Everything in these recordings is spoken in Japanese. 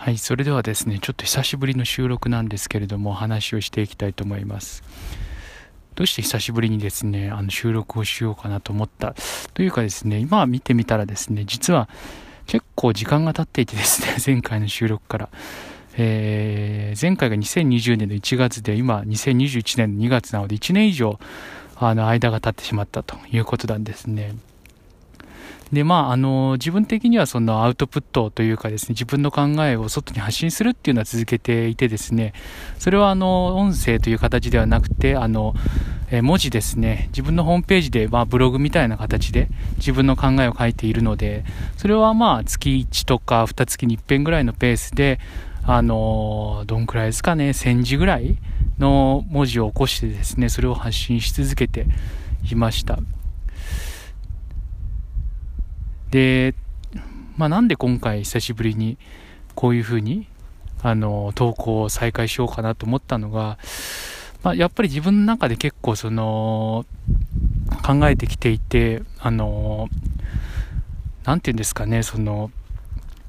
はい、それではですね、ちょっと久しぶりの収録なんですけれども、話をしていきたいと思います。どうして久しぶりにですね、あの収録をしようかなと思った？というかですね、今見てみたらですね、実は結構時間が経っていてですね、前回の収録から。えー、前回が2020年の1月で、今2021年の2月なので1年以上、あの、間が経ってしまったということなんですね。で、まあ、あの、自分的にはそのアウトプットというかですね、自分の考えを外に発信するっていうのは続けていてですね、それはあの、音声という形ではなくて、あの、え文字ですね、自分のホームページで、まあ、ブログみたいな形で自分の考えを書いているので、それはまあ、月1とか2月に1遍ぐらいのペースで、あの、どんくらいですかね、1000字ぐらいの文字を起こしてですね、それを発信し続けていました。で、まあ、なんで今回久しぶりにこういうふうにあの投稿を再開しようかなと思ったのが、まあ、やっぱり自分の中で結構その考えてきていてあのなんて言うんですかねその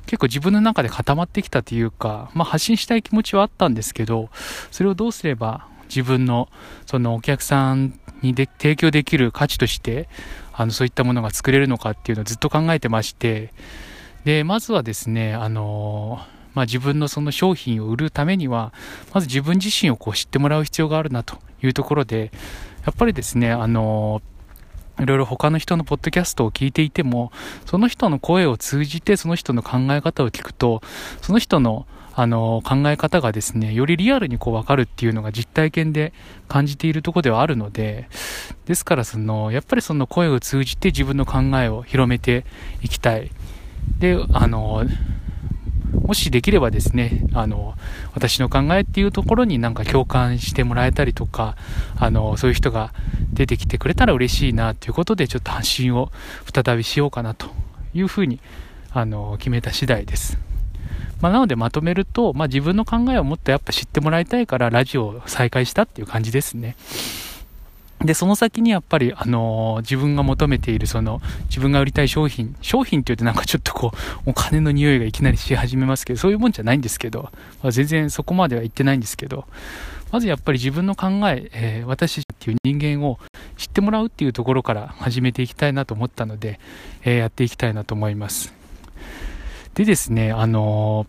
結構自分の中で固まってきたというか、まあ、発信したい気持ちはあったんですけどそれをどうすれば自分のそのお客さんにで提供できる価値としてあのそういったものが作れるのかっていうのをずっと考えてましてでまずはですねあのまあ、自分のその商品を売るためにはまず自分自身をこう知ってもらう必要があるなというところでやっぱりですねあのいろいろ他の人のポッドキャストを聞いていてもその人の声を通じてその人の考え方を聞くとその人のあの、考え方がですね、よりリアルにこう分かるっていうのが実体験で感じているところではあるので、ですからその、やっぱりその声を通じて自分の考えを広めていきたい。で、あの、もしできればですね、あの、私の考えっていうところになんか共感してもらえたりとか、あの、そういう人が出てきてくれたら嬉しいなということで、ちょっと発信を再びしようかなというふうに、あの、決めた次第です。まあ、なのでまとめると、まあ、自分の考えをもっとやっぱ知ってもらいたいからラジオを再開したっていう感じですね。で、その先にやっぱり、あのー、自分が求めている、その、自分が売りたい商品、商品って言うとなんかちょっとこう、お金の匂いがいきなりし始めますけど、そういうもんじゃないんですけど、まあ、全然そこまでは言ってないんですけど、まずやっぱり自分の考え、えー、私っていう人間を知ってもらうっていうところから始めていきたいなと思ったので、えー、やっていきたいなと思います。でですね、あの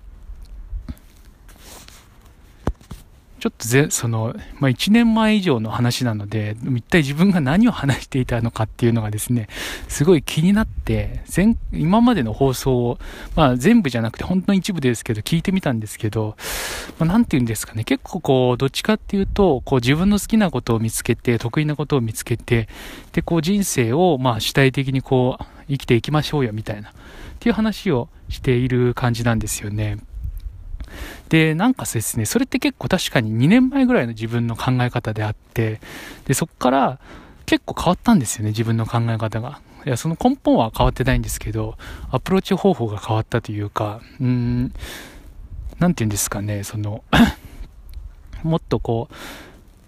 ちょっとぜ、その、まあ、1年前以上の話なので、一体自分が何を話していたのかっていうのがですね、すごい気になって、前、今までの放送を、まあ、全部じゃなくて、本当に一部ですけど、聞いてみたんですけど、まあ、なんて言うんですかね、結構こう、どっちかっていうと、こう、自分の好きなことを見つけて、得意なことを見つけて、で、こう、人生を、まあ、主体的にこう、生きていきましょうよ、みたいな、っていう話をしている感じなんですよね。で、なんかですね、それって結構確かに2年前ぐらいの自分の考え方であって、で、そこから結構変わったんですよね、自分の考え方が。いや、その根本は変わってないんですけど、アプローチ方法が変わったというか、うん、なんて言うんですかね、その もっとこ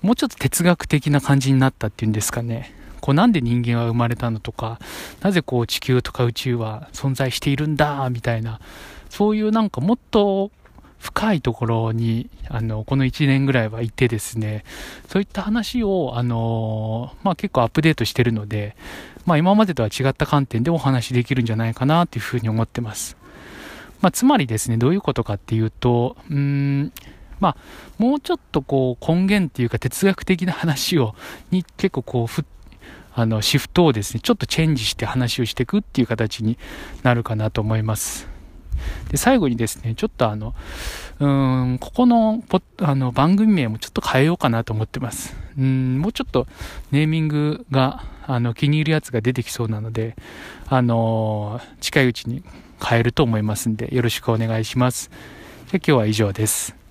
う、もうちょっと哲学的な感じになったっていうんですかね。こうなんで人間は生まれたのとか、なぜこう地球とか宇宙は存在しているんだ、みたいな、そういうなんかもっと深いところに、あの、この1年ぐらいはいてですね、そういった話を、あの、まあ、結構アップデートしてるので、まあ、今までとは違った観点でお話できるんじゃないかなというふうに思ってます。まあ、つまりですね、どういうことかっていうと、うん、まあ、もうちょっとこう根源っていうか哲学的な話を、に結構こうふ、あの、シフトをですね、ちょっとチェンジして話をしていくっていう形になるかなと思います。で、最後にですね、ちょっとあの、うん、ここのポあの番組名もちょっと変えようかなと思ってます。うん、もうちょっとネーミングが、あの、気に入るやつが出てきそうなので、あの、近いうちに変えると思いますんで、よろしくお願いします。じゃ今日は以上です。